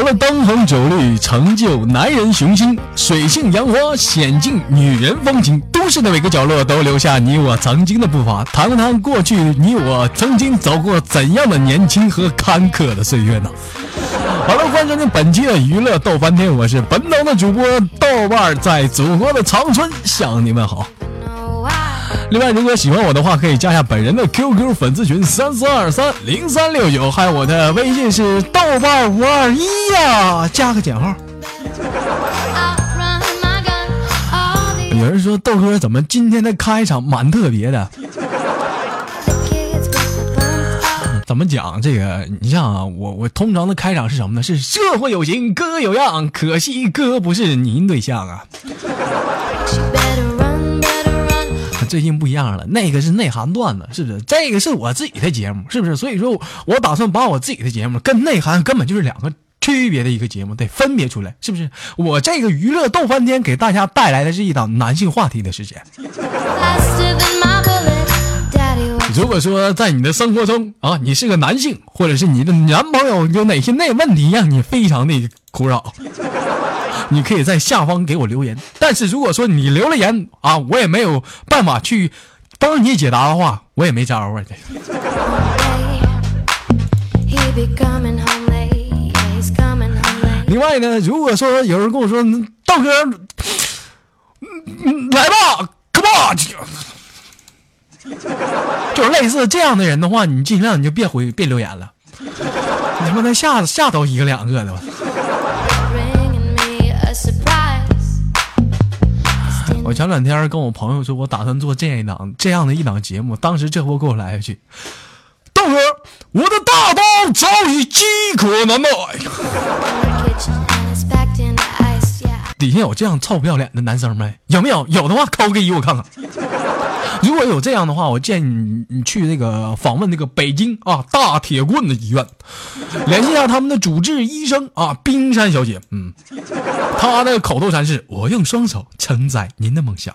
完了，灯红酒绿成就男人雄心，水性杨花显尽女人风情。都市的每个角落都留下你我曾经的步伐，谈谈过去你我曾经走过怎样的年轻和坎坷的岁月呢？好了，欢迎收听本期的娱乐逗翻天，我是本档的主播豆瓣，在祖国的长春向你们好。另外，如果喜欢我的话，可以加一下本人的 QQ 粉丝群三四二三零三六九，还有我的微信是豆瓣五二一呀，加个减号。有人说豆哥怎么今天的开场蛮特别的？怎么讲这个？你像啊，我我通常的开场是什么呢？是社会有型哥有样，可惜哥不是您对象啊。最近不一样了，那个是内涵段子，是不是？这个是我自己的节目，是不是？所以说我打算把我自己的节目跟内涵根本就是两个区别的一个节目，得分别出来，是不是？我这个娱乐逗翻天给大家带来的是一档男性话题的时间。如果说在你的生活中啊，你是个男性，或者是你的男朋友有哪些内问题让你非常的苦恼？你可以在下方给我留言，但是如果说你留了言啊，我也没有办法去帮你解答的话，我也没招啊。另外呢，如果说有人跟我说道哥，来吧，come on，就是类似这样的人的话，你尽量你就别回别留言了，你他妈的吓吓到一个两个的吧。我前两天跟我朋友说，我打算做这样一档这样的一档节目。当时这波给我来一句：“豆哥，我的大刀早已饥渴难耐。”底下有这样臭不要脸的男生没？有没有？有的话扣个一我看看。如果有这样的话，我建议你你去那个访问那个北京啊大铁棍子医院，联系一下他们的主治医生啊冰山小姐。嗯，她的口头禅是：“我用双手承载您的梦想。”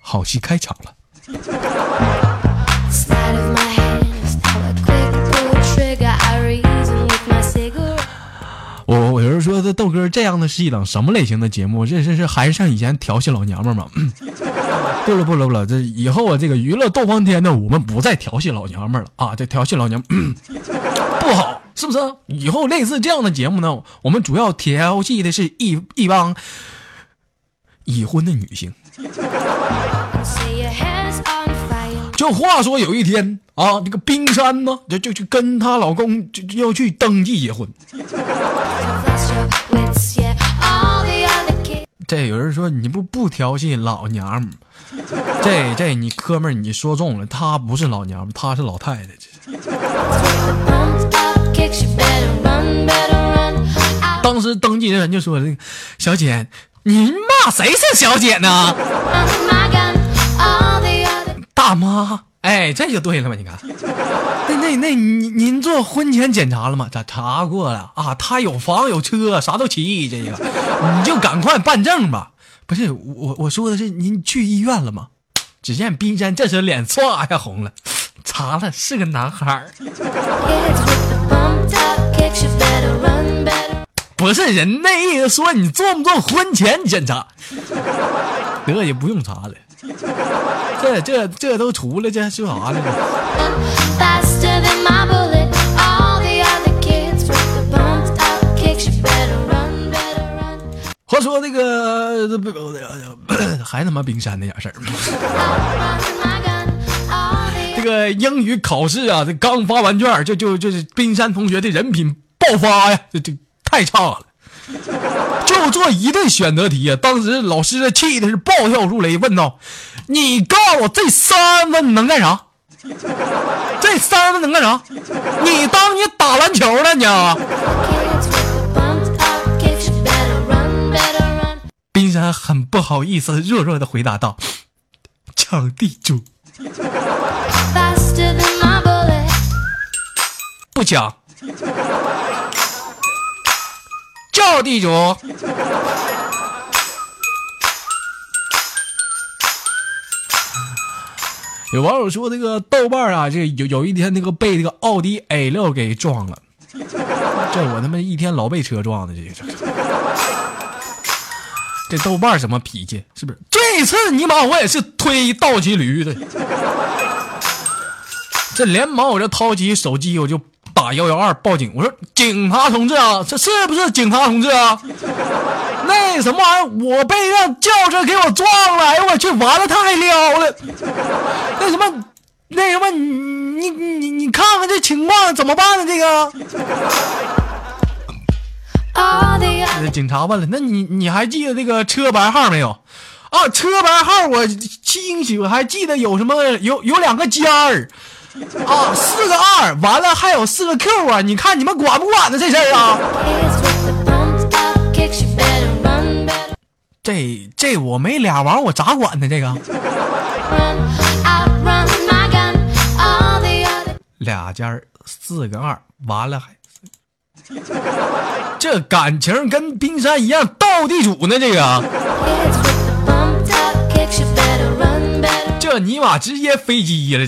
好戏开场了。豆哥这样的是一档什么类型的节目？这这是还是像以前调戏老娘们吗？不了不了不了，这以后啊这个娱乐斗翻天的，我们不再调戏老娘们了啊！这调戏老娘 不好，是不是？以后类似这样的节目呢，我们主要调戏的是一一帮已婚的女性。就话说有一天啊，这个冰山呢，就就去跟她老公就就要去登记结婚。这有人说你不不调戏老娘们 这这你哥们儿你说中了，她不是老娘们，她是老太太。当时登记的人就说：“这个小姐，您骂谁是小姐呢？”大妈，哎，这就对了嘛？你看，那 那那，您您做婚前检查了吗？咋查过了啊，他有房有车，啥都齐。这个，你就赶快办证吧。不是我我说的是您去医院了吗？只见冰山这时脸唰一下红了，查了是个男孩儿。不是人那意思说你做不做婚前检查？得也不用查了，这这这都涂了，这说啥呢？话说那个，还他妈冰山那点事儿。这个英语考试啊，这刚发完卷，就就就是冰山同学的人品爆发呀，这这太差了。就做一对选择题啊，当时老师气的是暴跳如雷，问道：“你告诉我这三分能干啥？这三分能干啥？你当你打篮球了你啊？”冰山很不好意思，弱弱的回答道：“抢地主.不抢，叫地主。”有网友说，这个豆瓣啊，这有有一天那个被这个奥迪 A 六给撞了，这我他妈一天老被车撞的，这这这豆瓣什么脾气？是不是？这次尼玛我也是推倒骑驴的，这连忙我就掏起手机，我就打幺幺二报警，我说警察同志啊，这是不是警察同志啊？那什么玩意儿，我被辆轿车给我撞了，哎呦我去，完了太撩了。那什么，那什么，你你你你看看这情况怎么办呢？这个那警察问了，那你你还记得这个车牌号没有？啊，车牌号我清晰，我还记得有什么有有两个尖儿，啊四个二完了还有四个 q 啊你看你们管不管呢这事儿啊？这这我没俩王我咋管呢这个？俩尖儿四个二完了还这感情跟冰山一样斗地主呢这个。这尼玛直接飞机了。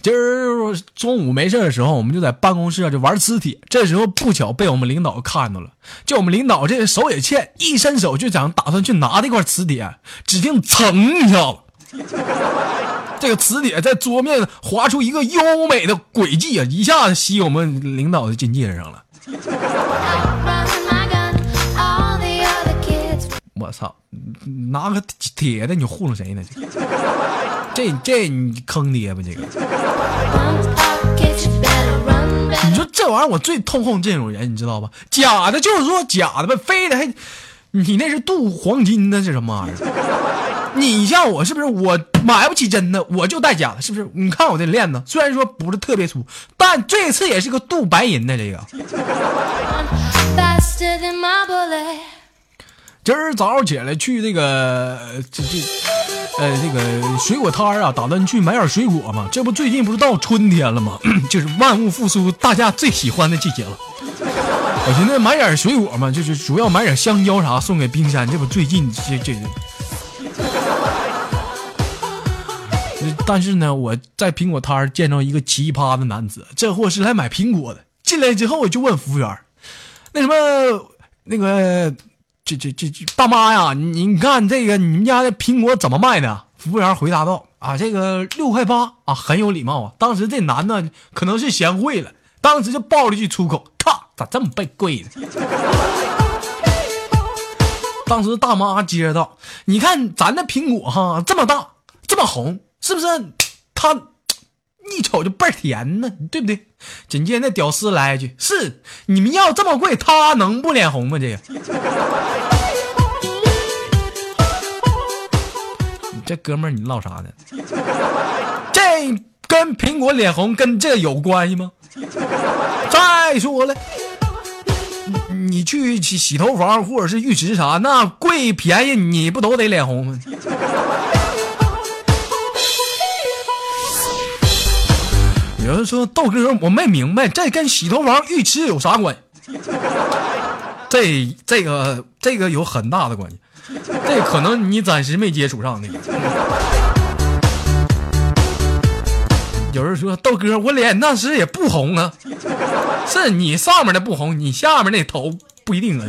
今儿中午没事的时候，我们就在办公室啊就玩磁铁。这时候不巧被我们领导看到了，就我们领导这手也欠，一伸手就想打算去拿这块磁铁，只听噌一下子，这个磁铁在桌面划出一个优美的轨迹啊，一下子吸我们领导的金戒上了。我操，拿个铁的你糊弄谁呢？这这你坑爹吧这个！你说这玩意儿我最痛恨这种人，你知道吧？假的，就是说假的呗，非得还你那是镀黄金的，这什么玩意儿？你像我是不是？我买不起真的，我就戴假的，是不是？你看我这链子，虽然说不是特别粗，但这次也是个镀白银的。这个.今儿早上起来去这个呃这这呃这个水果摊儿啊，打算去买点水果嘛。这不最近不是到春天了吗？就是万物复苏，大家最喜欢的季节了。我寻思买点水果嘛，就是主要买点香蕉啥送给冰山。这不最近这这，但是呢，我在苹果摊儿见到一个奇葩的男子，这货是来买苹果的。进来之后，我就问服务员：“那什么，那个，这这这这大妈呀，你看这个你们家的苹果怎么卖的？”服务员回答道：“啊，这个六块八啊，很有礼貌啊。”当时这男的可能是嫌贵了，当时就爆了一句粗口：“靠，咋这么被贵呢？”当时大妈接着道：“你看咱的苹果哈，这么大，这么红，是不是？他一瞅就倍儿甜呢，对不对？”紧接着那屌丝来一句：“是你们要这么贵，他能不脸红吗？这个，你 这哥们儿你唠啥呢？这跟苹果脸红跟这有关系吗？再说了。”你去洗洗头房或者是浴池啥，那贵便宜你不都得脸红吗？有人说豆哥，我没明白这跟洗头房、浴池有啥关系？这这个这个有很大的关系，这可能你暂时没接触上那个。有人说豆哥，我脸那时也不红啊，是你上面的不红，你下面那头不一定啊。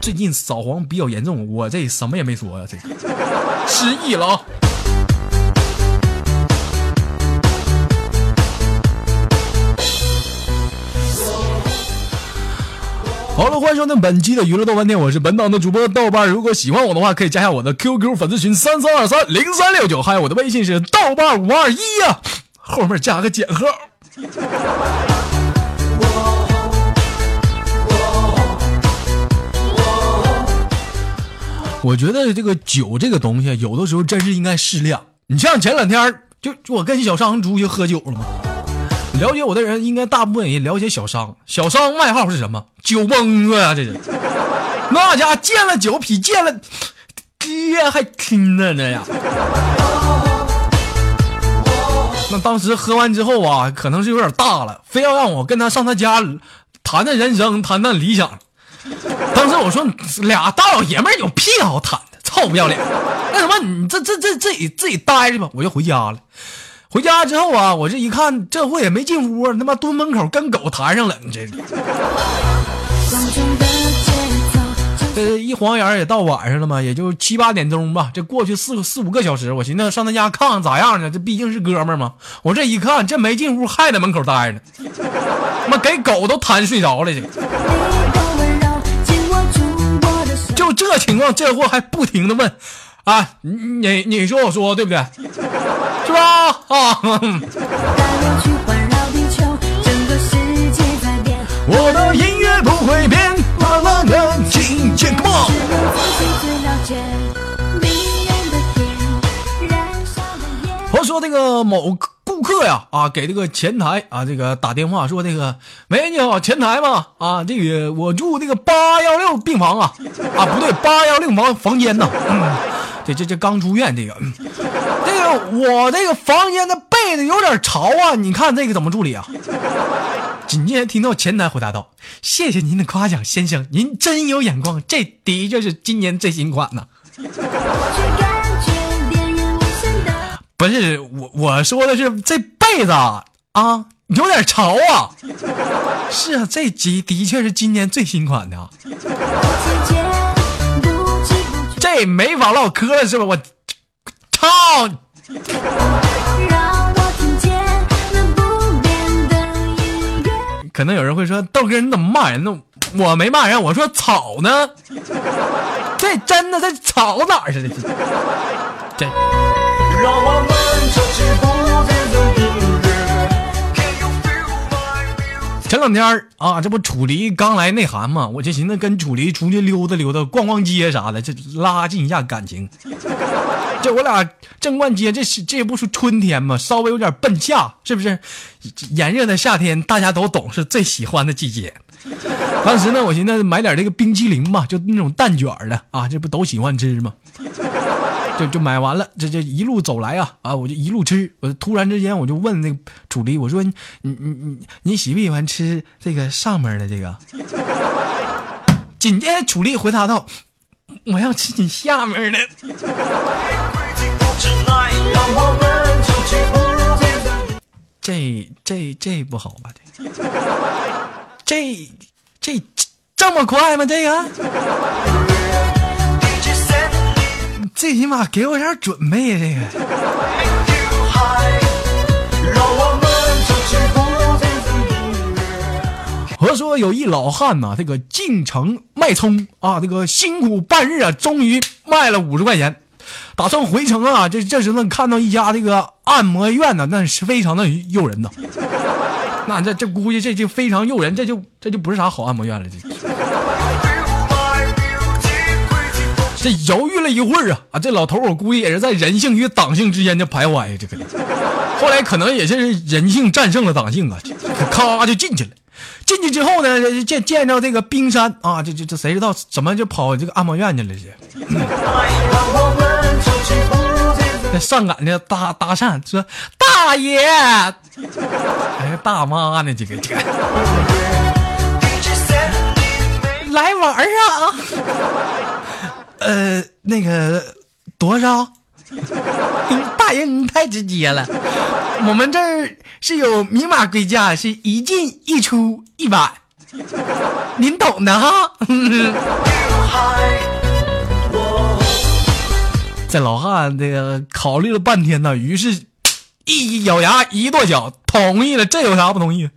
最近扫黄比较严重，我这什么也没说呀、这失忆了啊。好了，欢迎收听本期的娱乐豆瓣天，我是本档的主播豆瓣。如果喜欢我的话，可以加下我的 QQ 粉丝群三三二三零三六九，还有我的微信是豆瓣五二一呀，后面加个减号。我觉得这个酒这个东西，有的时候真是应该适量。你像前两天就就我跟小商出去喝酒了嘛，了解我的人应该大部分也了解小商。小商外号是什么？酒蒙子呀、这是。那家见了酒比见了爹还亲呢，那呀。那当时喝完之后啊，可能是有点大了，非要让我跟他上他家谈谈人生，谈谈理想。当时我说俩大老爷们有屁好谈的，臭不要脸！那什么，你这这这自己自己待着吧，我就回家了。回家之后啊，我这一看，这货也没进屋，他妈蹲门口跟狗谈上了，这。一晃眼也到晚上了嘛，也就七八点钟吧。这过去四个四五个小时，我寻思上他家看看咋样呢？这毕竟是哥们嘛。我这一看，这没进屋，还在门口待着呢，妈给狗都谈睡着了。就这情况，这货还不停的问，啊，你你你说我说对不对？是吧？啊，我的音乐不会变，慢慢的听见说这个某顾客呀，啊，给这个前台啊，这个打电话说这个，喂，你好，前台吗？啊，这个我住这个八幺六病房啊，啊，不对，八幺六房房间呢。嗯，这这这刚出院，这个，嗯这个我这个房间的被子有点潮啊，你看这个怎么处理啊？紧接着听到前台回答道：“谢谢您的夸奖，先生，您真有眼光，这的确是今年最新款呢。”不是我我说的是这被子啊有点潮啊，是啊，这的的确是今年最新款的啊，这没法唠嗑了是吧？我操！可能有人会说豆哥你怎么骂人呢？我没骂人，我说草呢，这真的这草哪儿去了？这。前两天儿啊，这不楚离刚来内涵嘛，我就寻思跟楚离出去溜达溜达、逛逛街啥的，这拉近一下感情。我俩正逛街，这是这不是春天嘛，稍微有点奔夏，是不是？炎热的夏天大家都懂，是最喜欢的季节。当时呢，我寻思买点这个冰淇淋吧，就那种蛋卷的啊，这不都喜欢吃吗？就就买完了，这这一路走来啊啊，我就一路吃。我突然之间我就问那个楚离，我说你你你你喜不喜欢吃这个上面的这个？紧接着楚离回答道：“我要吃你下面的。”这这这不好吧？这这这这么快吗？这个？最起码给我点准备呀！这个。我说有一老汉呐、这个进城卖葱啊，这个辛苦半日啊，终于卖了五十块钱，打算回城啊。这这时呢，看到一家这个按摩院呢，那是非常的诱人呐。那这这估计这就非常诱人，这就这就不是啥好按摩院了，这。这犹豫了一会儿啊啊！这老头我估计也是在人性与党性之间的徘徊，这个。后来可能也是人性战胜了党性啊，咔就进去了。进去之后呢，见见着这个冰山啊，这这这谁知道怎么就跑这个按摩院去了？这这上赶着搭搭讪说：“大爷，哎，大妈呢？这个这个，来玩啊！”呃，那个多少？大爷，你太直接了。我们这儿是有明码规价，是一进一出一晚，您懂的哈。这老汉这个考虑了半天呢，于是一咬牙一跺脚，同意了。这有啥不同意？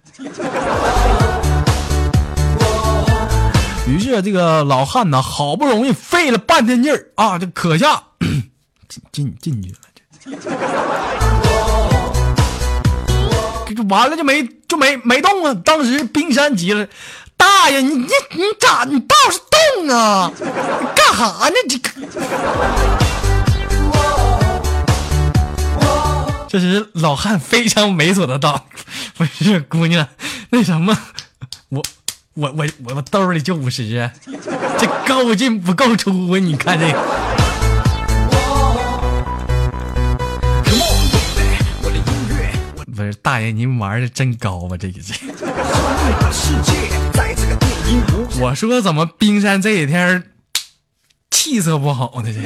于是这个老汉呢，好不容易费了半天劲儿啊，这可下 进进进去了，这这完了就没就没没动啊。当时冰山急了，大爷，你你你咋你倒是动啊？干哈呢？这个。这时老汉非常猥琐的道：“不是姑娘，那什么，我我我我我兜里就五十，这够进不够出啊？你看这个。”是大爷，您玩的真高啊！这一这。我说怎么冰山这几天气色不好呢？这。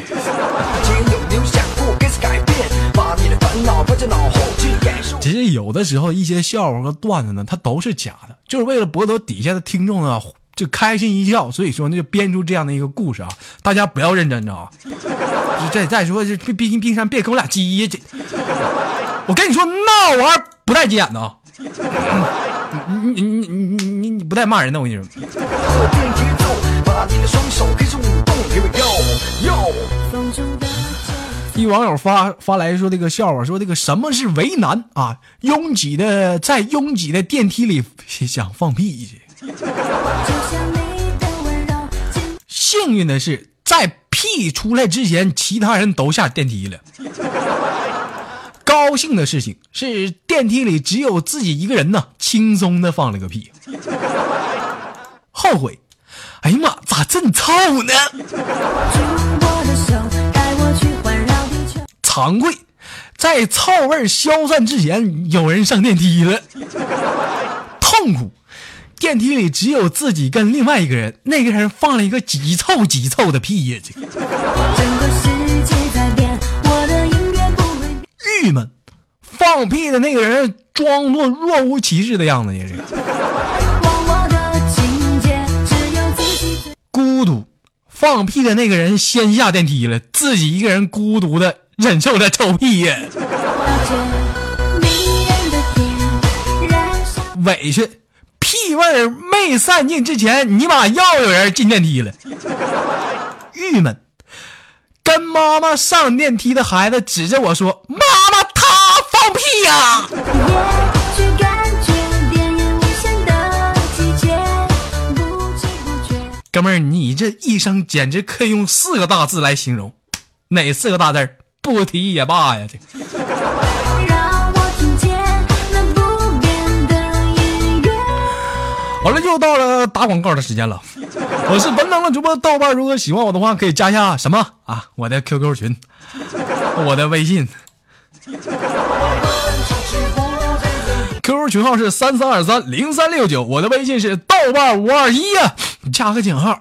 其实有的时候一些笑话和段子呢，它都是假的，就是为了博得底下的听众啊就开心一笑，所以说那就编出这样的一个故事啊，大家不要认真着啊。再再说这毕竟冰山别跟我俩急呀，这我跟你说那玩意儿不带急眼的啊。你你你你你你不带骂人的，我跟你说。一网友发发来说这个笑话，说这个什么是为难啊？拥挤的在拥挤的电梯里想放屁去。幸运的是，在屁出来之前，其他人都下电梯了。高兴的事情是，电梯里只有自己一个人呢，轻松的放了个屁。后悔，哎呀妈，咋这么臭呢？惭愧，在臭味消散之前，有人上电梯了。痛苦，电梯里只有自己跟另外一个人，那个人放了一个极臭极臭的屁呀！这郁闷，放屁的那个人装作若无其事的样子呀！这个孤独，放屁的那个人先下电梯了，自己一个人孤独的。忍受着臭屁呀！委屈，屁味没散尽之前，你妈又有人进电梯了。郁闷，跟妈妈上电梯的孩子指着我说：“妈，呀！”哥们儿，你这一生简直可以用四个大字来形容，哪四个大字？不提也罢呀！这。好了，又到了打广告的时间了。我是本档的主播豆瓣，如果喜欢我的话，可以加一下什么啊？我的 QQ 群，我的微信，QQ 群号是三三二三零三六九，我的微信是豆瓣五二一呀，加个井号。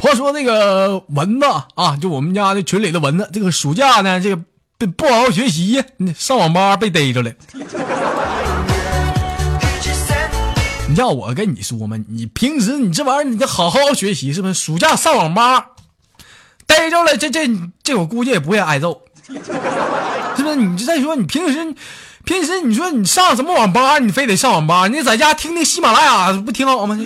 话说那个蚊子啊，就我们家的群里的蚊子，这个暑假呢，这个不不好好学习，上网吧被逮着了。你叫我跟你说嘛，你平时你这玩意儿你得好好学习是不是？暑假上网吧逮着了，这这这我估计也不会挨揍，是不是？你就再说你平时平时你说你上什么网吧，你非得上网吧，你在家听听喜马拉雅不挺好吗？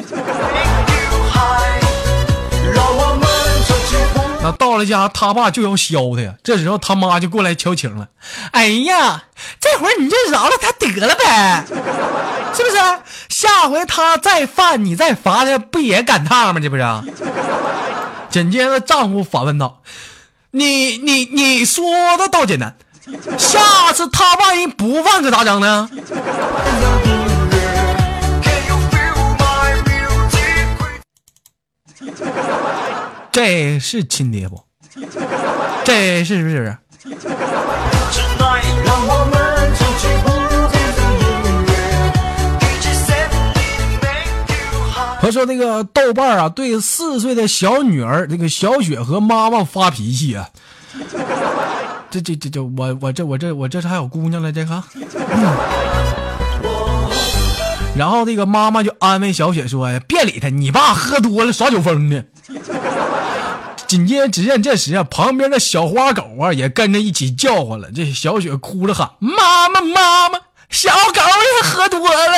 那到了家，他爸就要削他呀。这时候他妈就过来求情了。哎呀，这会儿你就饶了他得了呗，是不是？下回他再犯，你再罚他，不也赶趟吗？这不是？紧接着丈夫反问道：“你你你说的倒简单，下次他万一不犯可咋整呢？”这是亲爹不？这是不是？说那个豆瓣啊，对四岁的小女儿那个小雪和妈妈发脾气啊。这这这这，我我这我这我这是还有姑娘了，这个。然后那个妈妈就安慰小雪说呀：“别理他，你爸喝多了耍酒疯呢。”紧接着，只见这时啊，旁边的小花狗啊也跟着一起叫唤了。这小雪哭着喊：“妈妈，妈妈，小狗也喝多了。”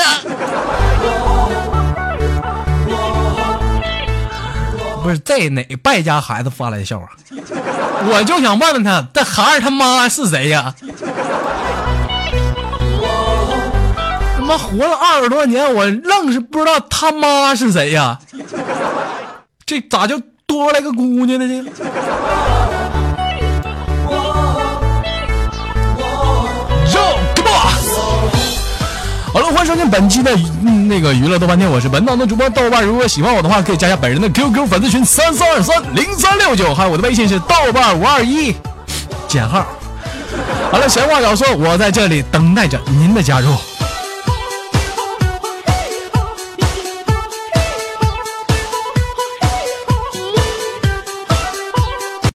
不是在哪败家孩子发来的笑话？我就想问问他，这孩儿他妈是谁呀？他妈活了二十多年，我愣是不知道他妈是谁呀？这咋就多来个姑娘呢？这。好了，欢迎收听本期的嗯那个娱乐豆瓣天，我是本档的主播豆瓣。如果喜欢我的话，可以加一下本人的 QQ 粉丝群三三二三零三六九，还有我的微信是豆瓣五二一减号。好了，闲话少说，我在这里等待着您的加入。